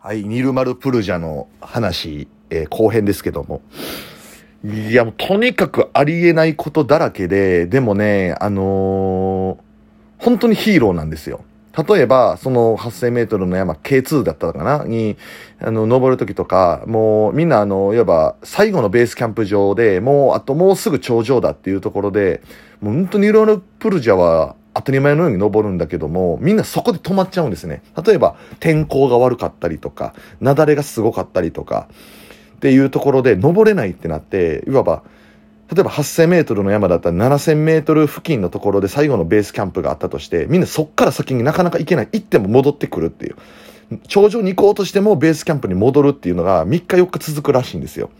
はい、ニルマルプルジャの話、えー後編ですけども。いや、もうとにかくありえないことだらけで、でもね、あのー本当にヒーローなんですよ。例えば、その8000メートルの山、K2 だったかな？に、あの、登るときとか、もうみんなあの、いわば最後のベースキャンプ場で、もうあともうすぐ頂上だっていうところで、もう本当にニルマルプルジャは当たり前のように登るんだけども、みんなそこで止まっちゃうんですね。例えば、天候が悪かったりとか、雪崩がすごかったりとか、っていうところで登れないってなって、いわば、例えば8000メートルの山だったら7000メートル付近のところで最後のベースキャンプがあったとして、みんなそっから先になかなか行けない。行っても戻ってくるっていう。頂上に行こうとしてもベースキャンプに戻るっていうのが3日4日続くらしいんですよ。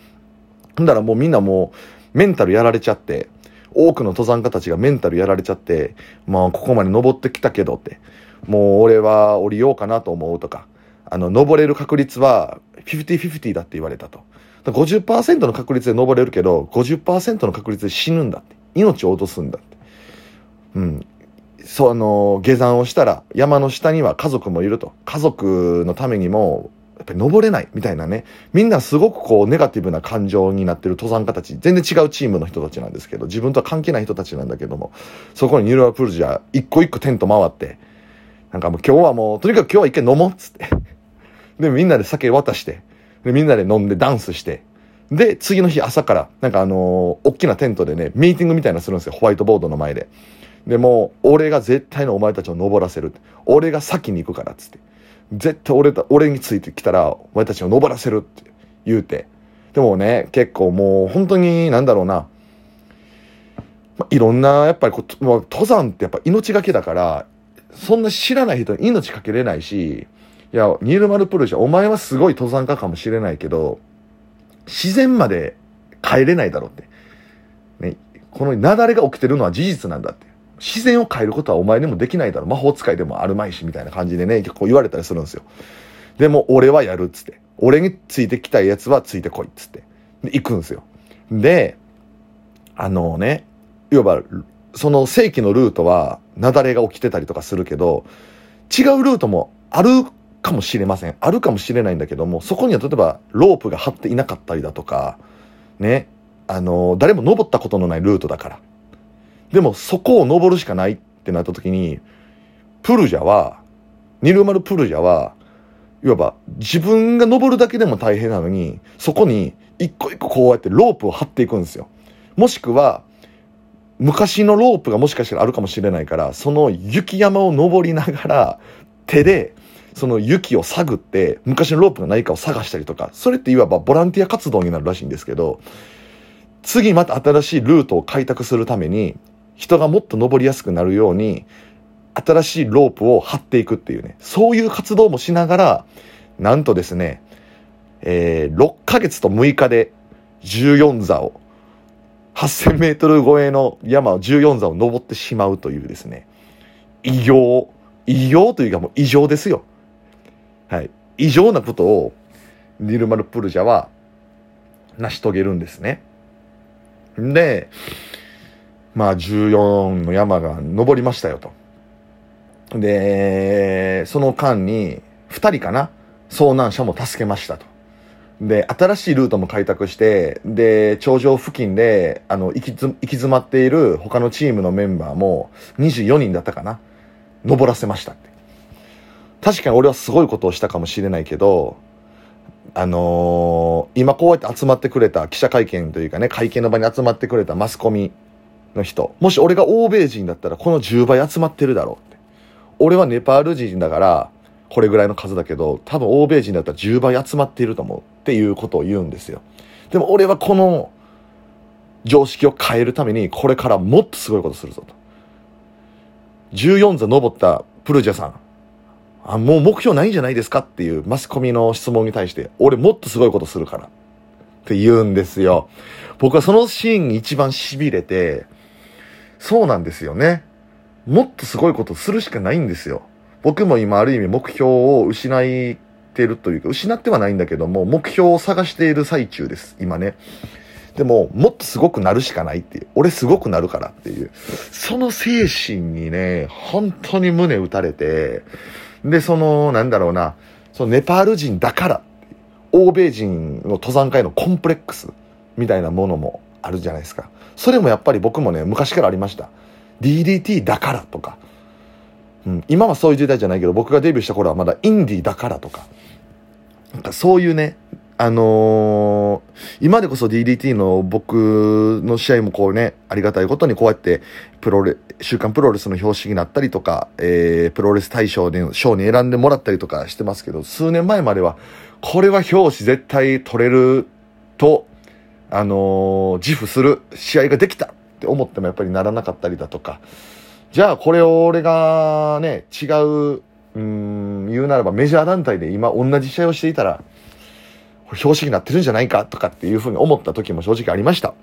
ほんだらもうみんなもうメンタルやられちゃって、多くの登山家たちがメンタルやられちゃって、まあここまで登ってきたけどって、もう俺は降りようかなと思うとか、あの、登れる確率は50-50だって言われたと。50%の確率で登れるけど、50%の確率で死ぬんだって。命を落とすんだって。うん。そ、の、下山をしたら、山の下には家族もいると。家族のためにも、ぱり登れないみたいなね。みんなすごくこう、ネガティブな感情になってる登山家たち、全然違うチームの人たちなんですけど、自分とは関係ない人たちなんだけども、そこにニューラプルジャー、一個一個テント回って、なんかもう今日はもう、とにかく今日は一回飲もうっつって。で、みんなで酒渡して、で、みんなで飲んでダンスして、で、次の日朝から、なんかあのー大きなテントでね、ミーティングみたいなするんですよ、ホワイトボードの前で。で、もう、俺が絶対のお前たちを登らせる。俺が先に行くから、っつって。絶対俺た、俺についてきたら、お前たちを登らせるって言うて。でもね、結構もう、本当に、なんだろうな、まあいろんな、やっぱりこう、まあ登山ってやっぱ命がけだから、そんな知らない人に命かけれないし、いや、ニールマルプルジャ、お前はすごい登山家かもしれないけど、自然まで帰れないだろうって。ね、この雪崩が起きてるのは事実なんだって。自然を変えることはお前にもできないだろ。魔法使いでもあるまいし、みたいな感じでね、結構言われたりするんですよ。でも、俺はやるっつって。俺についてきたいやつはついてこいっつって。で、行くんですよ。で、あのね、いわば、その正規のルートは、雪崩が起きてたりとかするけど、違うルートもあるかもしれません。あるかもしれないんだけども、そこには例えばロープが張っていなかったりだとか、ね、あの、誰も登ったことのないルートだから。でもそこを登るしかないってなった時に、プルジャは、ニルマルプルジャは、いわば自分が登るだけでも大変なのに、そこに一個一個こうやってロープを張っていくんですよ。もしくは、昔のロープがもしかしたらあるかもしれないから、その雪山を登りながら、手で、その雪を探って、昔のロープがないかを探したりとか、それっていわばボランティア活動になるらしいんですけど、次また新しいルートを開拓するために、人がもっと登りやすくなるように、新しいロープを張っていくっていうね、そういう活動もしながら、なんとですね、えー6ヶ月と6日で14座を、8000メートル超えの山を14座を登ってしまうというですね、異様、異様というかもう異常ですよ。はい。異常なことを、ニルマルプルジャは成し遂げるんですね。で、まあ14の山が登りましたよと。で、その間に2人かな？遭難者も助けましたと。で、新しいルートも開拓して、で、頂上付近で、あの、行き行き詰まっている他のチームのメンバーも24人だったかな？登らせましたって。確かに俺はすごいことをしたかもしれないけど、あのー今こうやって集まってくれた記者会見というかね、会見の場に集まってくれたマスコミの人、もし俺が欧米人だったらこの10倍集まってるだろうって。俺はネパール人だから、これぐらいの数だけど、多分欧米人だったら10倍集まっていると思うっていうことを言うんですよ。でも俺はこの常識を変えるために、これからもっとすごいことするぞと。14座登ったプルジャさん、あ、もう目標ないんじゃないですかっていうマスコミの質問に対して、俺もっとすごいことするから。って言うんですよ。僕はそのシーン一番痺れて、そうなんですよね。もっとすごいことするしかないんですよ。僕も今ある意味目標を失ってるというか、失ってはないんだけども、目標を探している最中です。今ね。でも、もっとすごくなるしかないっていう。俺すごくなるからっていう。その精神にね、本当に胸打たれて、で、その、なんだろうな、そのネパール人だから欧米人の登山家へのコンプレックスみたいなものもあるじゃないですかそれもやっぱり僕もね昔からありました。DDT だからとか、うん、今はそういう時代じゃないけど僕がデビューした頃はまだインディーだからとか。なんかそういうねあのー、今でこそ DDT の僕の試合もこうね、ありがたいことにこうやって、プロレ、週刊プロレスの表紙になったりとか、えー、プロレス大賞で賞に選んでもらったりとかしてますけど、数年前までは、これは表紙絶対取れると、あの、自負する試合ができたって思ってもやっぱりならなかったりだとか、じゃあこれを俺がね、違う、うん、言うならばメジャー団体で今同じ試合をしていたら、表紙になってるんじゃないかとかっていうふうに思った時も正直ありました。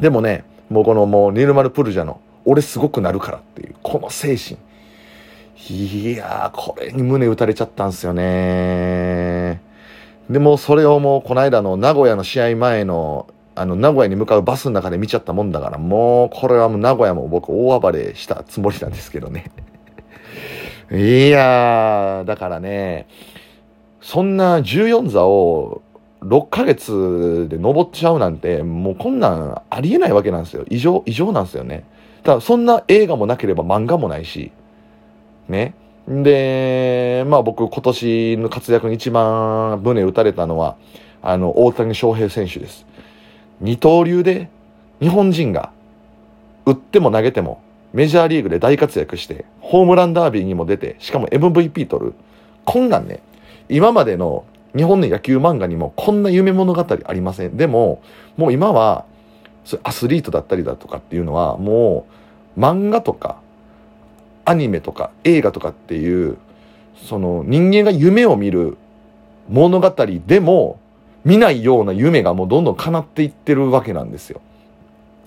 でもね、もうこのもうニルマル・プルジャの俺すごくなるからっていうこの精神。いやー、これに胸打たれちゃったんすよね。でもそれをもうこの間の名古屋の試合前のあの名古屋に向かうバスの中で見ちゃったもんだからもうこれはもう名古屋も僕大暴れしたつもりなんですけどね。いやー、だからね、そんな14座を6ヶ月で登っちゃうなんて、もうこんなんありえないわけなんですよ。異常、異常なんですよね。ただそんな映画もなければ漫画もないし、ね。で、まあ僕今年の活躍に一番胸打たれたのは、あの、大谷翔平選手です。二刀流で日本人が打っても投げてもメジャーリーグで大活躍して、ホームランダービーにも出て、しかも MVP 取る。こんなんね、今までの日本の野球漫画にもこんな夢物語ありません。でも、もう今は、アスリートだったりだとかっていうのは、もう漫画とか、アニメとか映画とかっていう、その人間が夢を見る物語でも見ないような夢がもうどんどん叶っていってるわけなんですよ。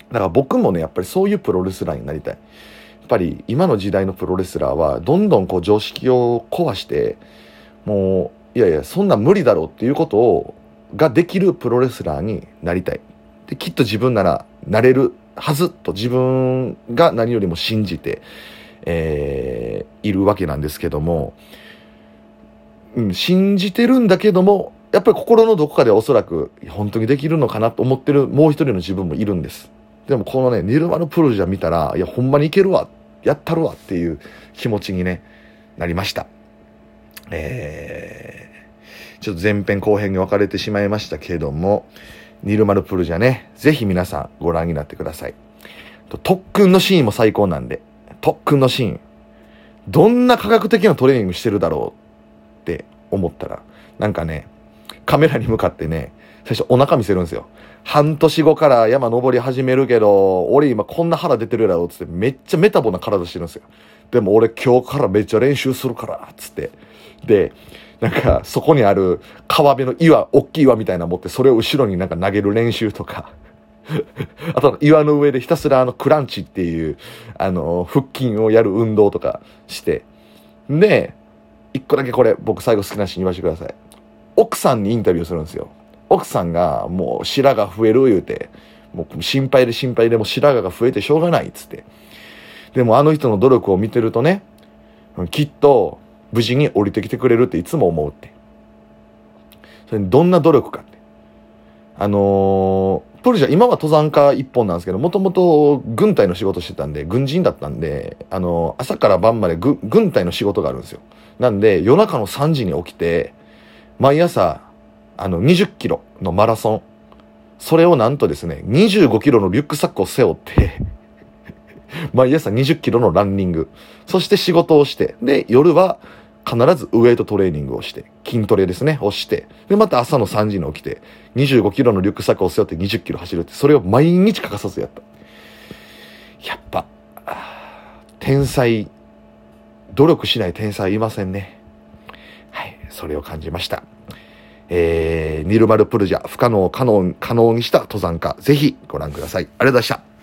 だから僕もね、やっぱりそういうプロレスラーになりたい。やっぱり今の時代のプロレスラーはどんどんこう常識を壊して、もういやいやそんな無理だろうっていうことをができるプロレスラーになりたいできっと自分ならなれるはずと自分が何よりも信じて、えー、いるわけなんですけども、うん、信じてるんだけどもやっぱり心のどこかでおそらく本当にできるのかなと思ってるもう一人の自分もいるんですでもこのねニルマルプルジャ見たらいやほんまにいけるわやったるわっていう気持ちにねなりましたえー、ちょっと前編後編に分かれてしまいましたけども、ニルマルプルジャね、ぜひ皆さんご覧になってください。特訓のシーンも最高なんで、特訓のシーン、どんな科学的なトレーニングしてるだろうって思ったら、なんかね、カメラに向かってね、最初お腹見せるんですよ。半年後から山登り始めるけど、俺今こんな腹出てるやろ、つってめっちゃメタボな体してるんですよ。でも俺今日からめっちゃ練習するから、つって。で、なんか、そこにある川辺の岩、大きい岩みたいなの持って、それを後ろになんか投げる練習とか、あと岩の上でひたすらあのクランチっていう、あの、腹筋をやる運動とかして、で、一個だけこれ、僕最後好きなシーン言わせてください。奥さんにインタビューするんですよ。奥さんがもう白髪増える言うて、もう心配で心配でも白髪が増えてしょうがないっつって。でもあの人の努力を見てるとね、きっと無事に降りてきてくれるっていつも思うって。それどんな努力かって。あのー、プルジャ、今は登山家一本なんですけど、もともと軍隊の仕事してたんで、軍人だったんで、あの、朝から晩まで軍隊の仕事があるんですよ。なんで、夜中の3時に起きて、毎朝、あの、20キロのマラソン。それをなんとですね、25キロのリュックサックを背負って 毎朝20キロのランニング。そして仕事をして、で、夜は必ずウエイトトレーニングをして、筋トレですね、をして、で、また朝の3時に起きて、25キロのリュックサックを背負って20キロ走るって、それを毎日欠かさずやった。やっぱ、天才、努力しない天才いませんね。はい、それを感じました。えー、ニルマルプルジャ、不可能を可能、可能にした登山家、ぜひご覧ください。ありがとうございました。